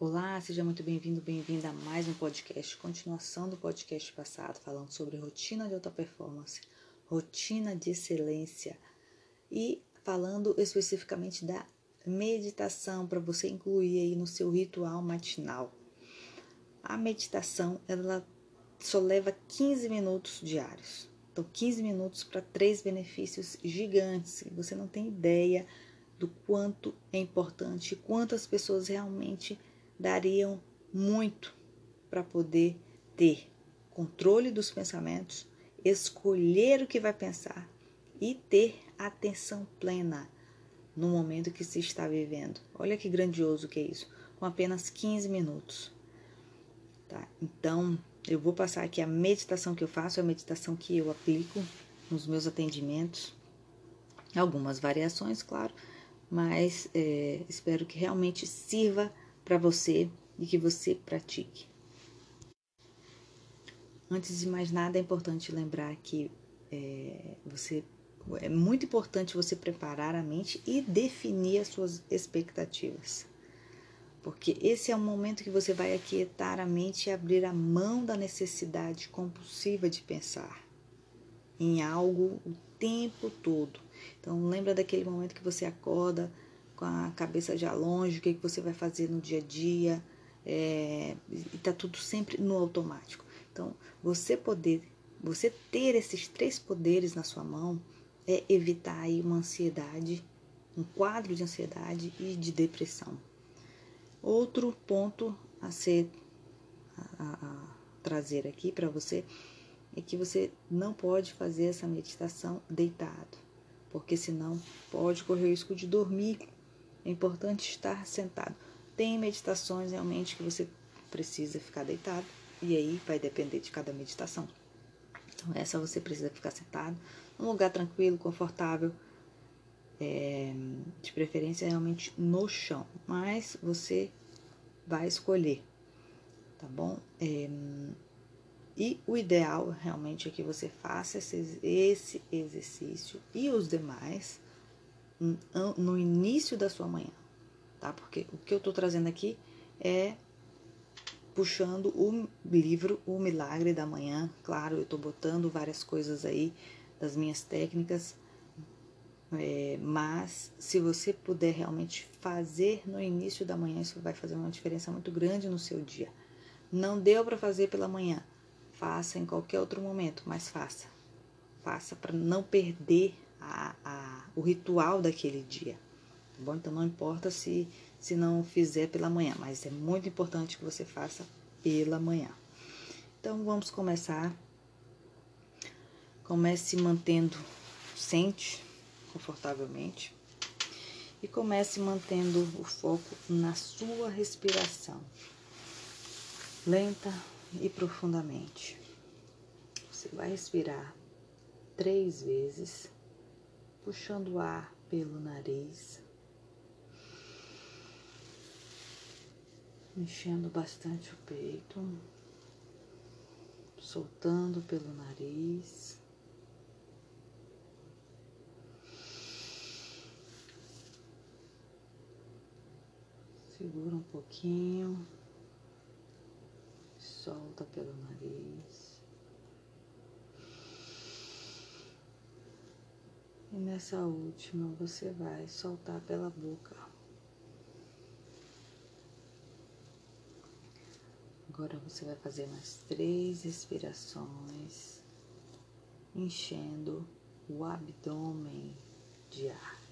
Olá, seja muito bem-vindo, bem-vinda a mais um podcast, continuação do podcast passado, falando sobre rotina de alta performance, rotina de excelência e falando especificamente da meditação para você incluir aí no seu ritual matinal. A meditação, ela só leva 15 minutos diários. Então, 15 minutos para três benefícios gigantes. Você não tem ideia do quanto é importante, quantas pessoas realmente dariam muito para poder ter controle dos pensamentos, escolher o que vai pensar e ter atenção plena no momento que se está vivendo. Olha que grandioso que é isso, com apenas 15 minutos. Tá? Então, eu vou passar aqui a meditação que eu faço, a meditação que eu aplico nos meus atendimentos. Algumas variações, claro, mas é, espero que realmente sirva para você e que você pratique. Antes de mais nada, é importante lembrar que é, você é muito importante você preparar a mente e definir as suas expectativas. Porque esse é o momento que você vai aquietar a mente e abrir a mão da necessidade compulsiva de pensar em algo o tempo todo. Então lembra daquele momento que você acorda com a cabeça já longe, o que, que você vai fazer no dia a dia, é, e tá tudo sempre no automático. Então, você poder, você ter esses três poderes na sua mão é evitar aí uma ansiedade, um quadro de ansiedade e de depressão. Outro ponto a ser a, a, a trazer aqui para você é que você não pode fazer essa meditação deitado, porque senão pode correr o risco de dormir é importante estar sentado. Tem meditações realmente que você precisa ficar deitado, e aí vai depender de cada meditação. Então, essa você precisa ficar sentado, num lugar tranquilo, confortável, é, de preferência realmente no chão, mas você vai escolher, tá bom? É, e o ideal realmente é que você faça esse, esse exercício e os demais no início da sua manhã, tá? Porque o que eu tô trazendo aqui é puxando o livro O Milagre da Manhã. Claro, eu tô botando várias coisas aí das minhas técnicas, é, mas se você puder realmente fazer no início da manhã, isso vai fazer uma diferença muito grande no seu dia. Não deu para fazer pela manhã, faça em qualquer outro momento, mas faça. Faça para não perder a, a, o ritual daquele dia. Tá bom? Então não importa se, se não fizer pela manhã, mas é muito importante que você faça pela manhã. Então vamos começar. Comece mantendo, sente confortavelmente e comece mantendo o foco na sua respiração, lenta e profundamente. Você vai respirar três vezes puxando o ar pelo nariz, mexendo bastante o peito, soltando pelo nariz. Segura um pouquinho, solta pelo nariz. E nessa última você vai soltar pela boca. Agora você vai fazer mais três respirações, enchendo o abdômen de ar.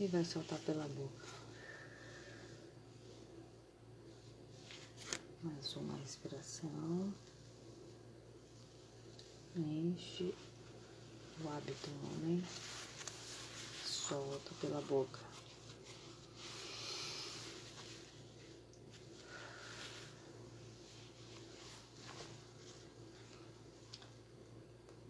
E vai soltar pela boca. Mais uma respiração enche o abdômen, solta pela boca.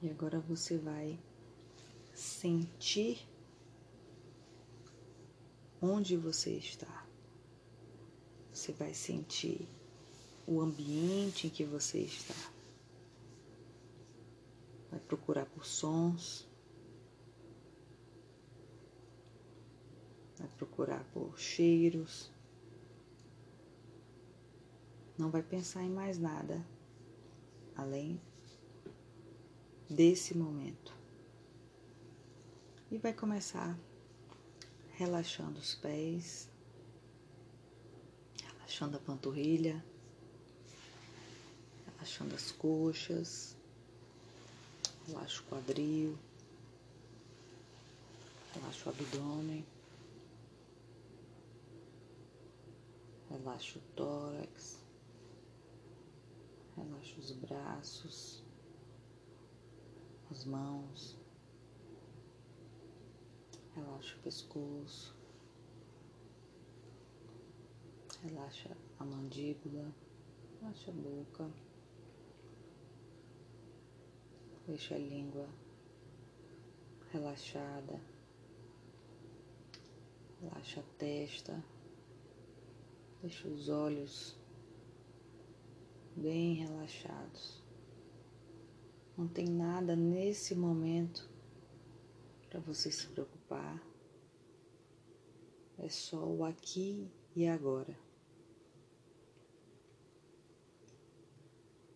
E agora você vai sentir onde você está. Você vai sentir o ambiente em que você está vai procurar por sons. Vai procurar por cheiros. Não vai pensar em mais nada além desse momento. E vai começar relaxando os pés, relaxando a panturrilha, relaxando as coxas, relaxa o quadril, relaxa o abdômen, relaxa o tórax, relaxa os braços, as mãos, relaxa o pescoço, relaxa a mandíbula, relaxa a boca, deixa a língua relaxada, relaxa a testa, deixa os olhos bem relaxados. Não tem nada nesse momento para você se preocupar. É só o aqui e agora.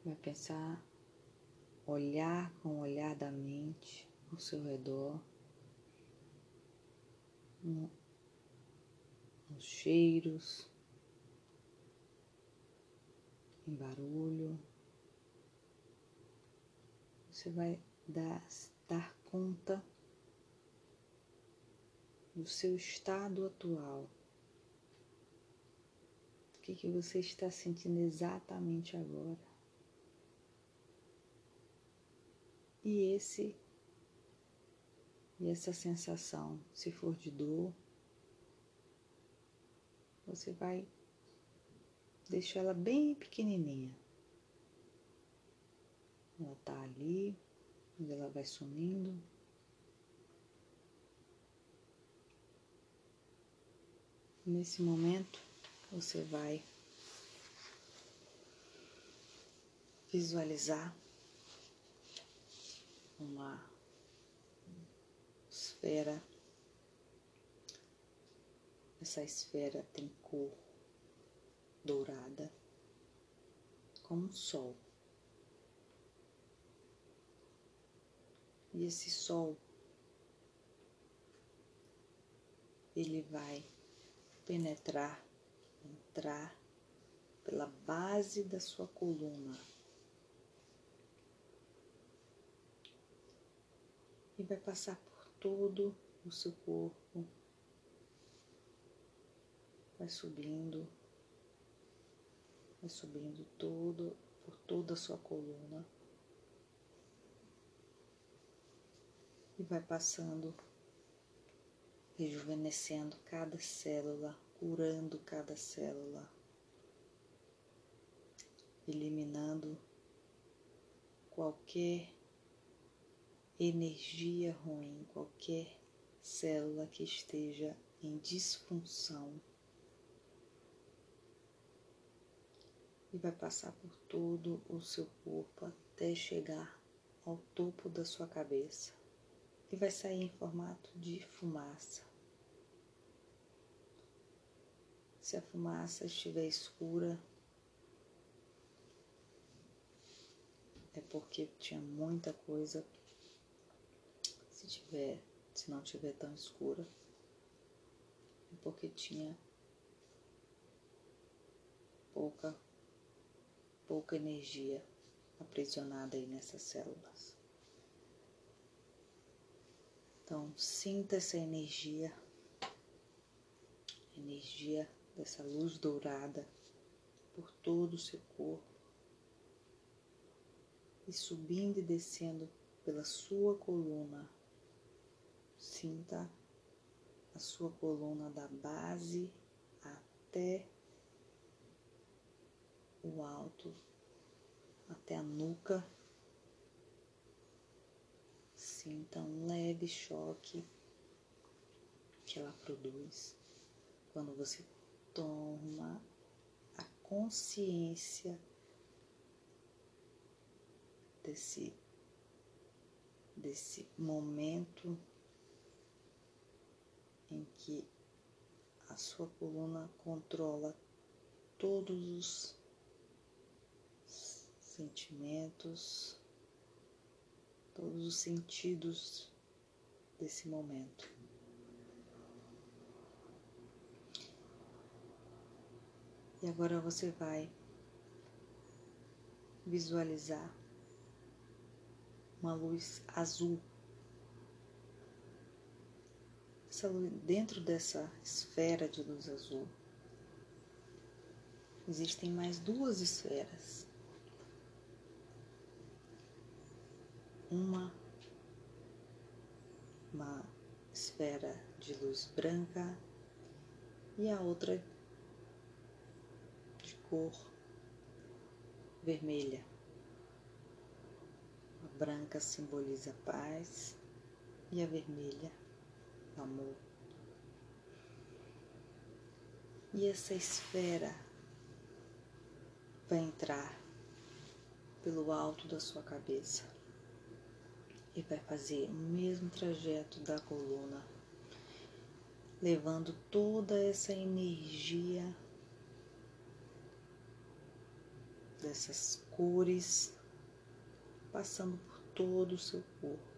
Vai pensar, olhar com o olhar da mente ao seu redor, no, nos cheiros, em barulho você vai dar, dar conta do seu estado atual. O que, que você está sentindo exatamente agora. E esse e essa sensação, se for de dor, você vai deixar ela bem pequenininha. Ela tá ali, mas ela vai sumindo. Nesse momento, você vai visualizar uma esfera. Essa esfera tem cor dourada, como um sol. E esse sol, ele vai penetrar, entrar pela base da sua coluna e vai passar por todo o seu corpo, vai subindo, vai subindo todo por toda a sua coluna. e vai passando, rejuvenescendo cada célula, curando cada célula, eliminando qualquer energia ruim, qualquer célula que esteja em disfunção. E vai passar por todo o seu corpo até chegar ao topo da sua cabeça e vai sair em formato de fumaça. Se a fumaça estiver escura, é porque tinha muita coisa. Se tiver, se não tiver tão escura, é porque tinha pouca pouca energia aprisionada aí nessas células. Então, sinta essa energia, energia dessa luz dourada por todo o seu corpo e subindo e descendo pela sua coluna. Sinta a sua coluna da base até o alto, até a nuca. Sinta um leve choque que ela produz quando você toma a consciência desse desse momento em que a sua coluna controla todos os sentimentos, todos os sentidos desse momento. E agora você vai visualizar uma luz azul. Dentro dessa esfera de luz azul, existem mais duas esferas. Uma, uma esfera de luz branca e a outra de cor vermelha branca simboliza paz e a vermelha amor. E essa esfera vai entrar pelo alto da sua cabeça e vai fazer o mesmo trajeto da coluna, levando toda essa energia dessas cores passando por todo o seu corpo.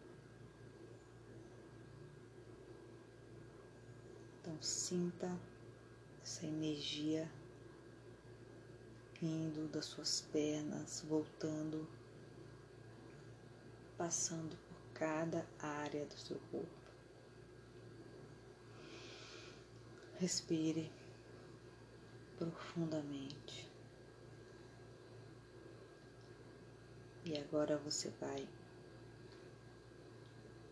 Então sinta essa energia indo das suas pernas, voltando, passando por cada área do seu corpo. Respire profundamente. E agora você vai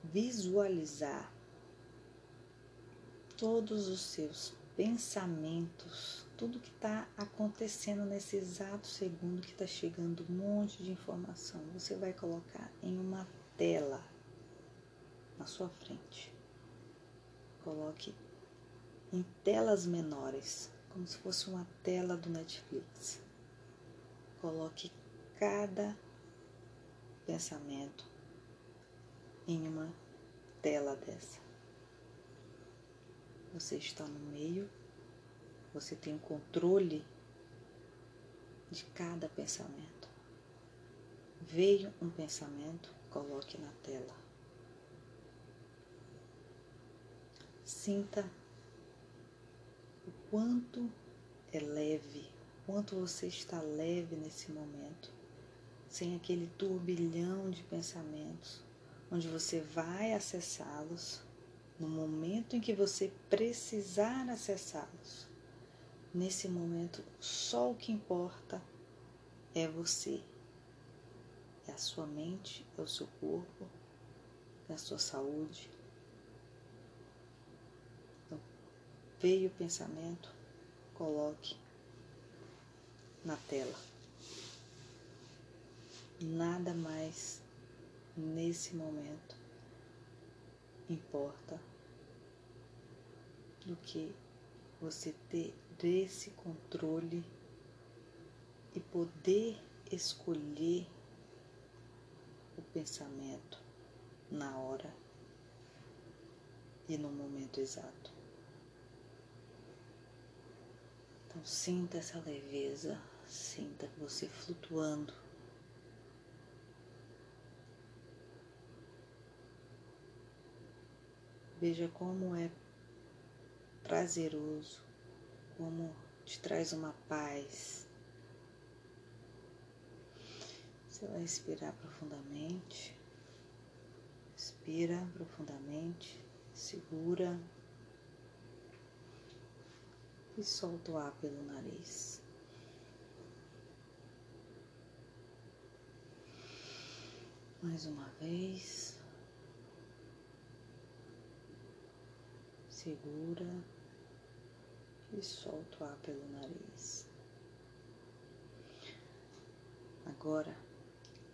visualizar todos os seus pensamentos, tudo que está acontecendo nesse exato segundo que está chegando um monte de informação. Você vai colocar em uma tela na sua frente. Coloque em telas menores, como se fosse uma tela do Netflix. Coloque cada pensamento em uma tela dessa. Você está no meio, você tem o controle de cada pensamento. Veio um pensamento, coloque na tela. Sinta o quanto é leve, quanto você está leve nesse momento, sem aquele turbilhão de pensamentos onde você vai acessá-los no momento em que você precisar acessá-los. Nesse momento, só o que importa é você, é a sua mente, é o seu corpo, é a sua saúde. Então, veio o pensamento, coloque na tela. Nada mais nesse momento importa do que você ter esse controle e poder escolher o pensamento na hora e no momento exato. Então sinta essa leveza, sinta você flutuando Veja como é prazeroso, como te traz uma paz. Você vai respirar profundamente. Respira profundamente, segura e solta o ar pelo nariz. Mais uma vez. segura e solta o ar pelo nariz. Agora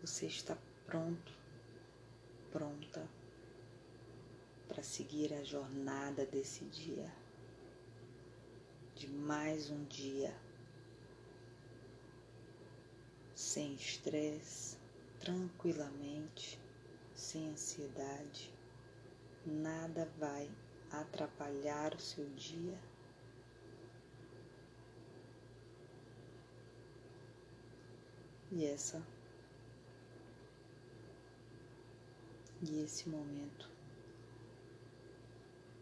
você está pronto, pronta para seguir a jornada desse dia, de mais um dia, sem estresse, tranquilamente, sem ansiedade, nada vai atrapalhar o seu dia E essa e esse momento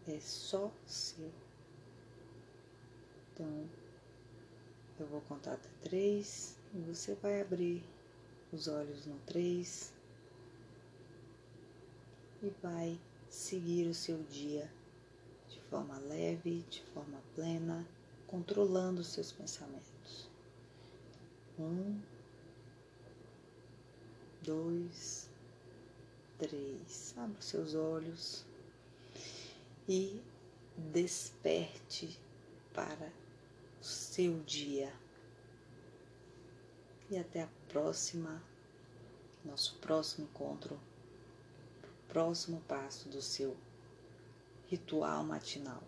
é só seu. Então, eu vou contar até três e você vai abrir os olhos no três e vai seguir o seu dia de forma leve, de forma plena, controlando os seus pensamentos. Um, dois, três. Abra seus olhos e desperte para o seu dia. E até a próxima, nosso próximo encontro, próximo passo do seu ritual matinal.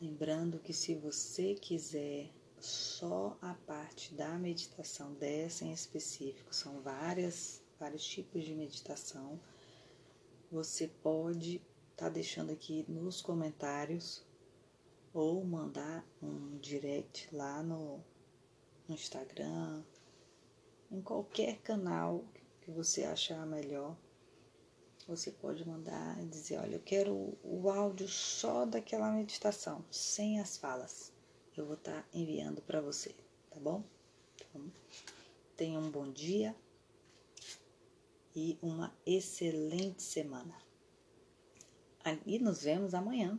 Lembrando que se você quiser só a parte da meditação dessa em específico, são várias, vários tipos de meditação. Você pode estar tá deixando aqui nos comentários ou mandar um direct lá no, no Instagram, em qualquer canal que você achar melhor. Você pode mandar e dizer, olha, eu quero o áudio só daquela meditação, sem as falas eu vou estar tá enviando para você, tá bom? Então, tenha um bom dia e uma excelente semana. E nos vemos amanhã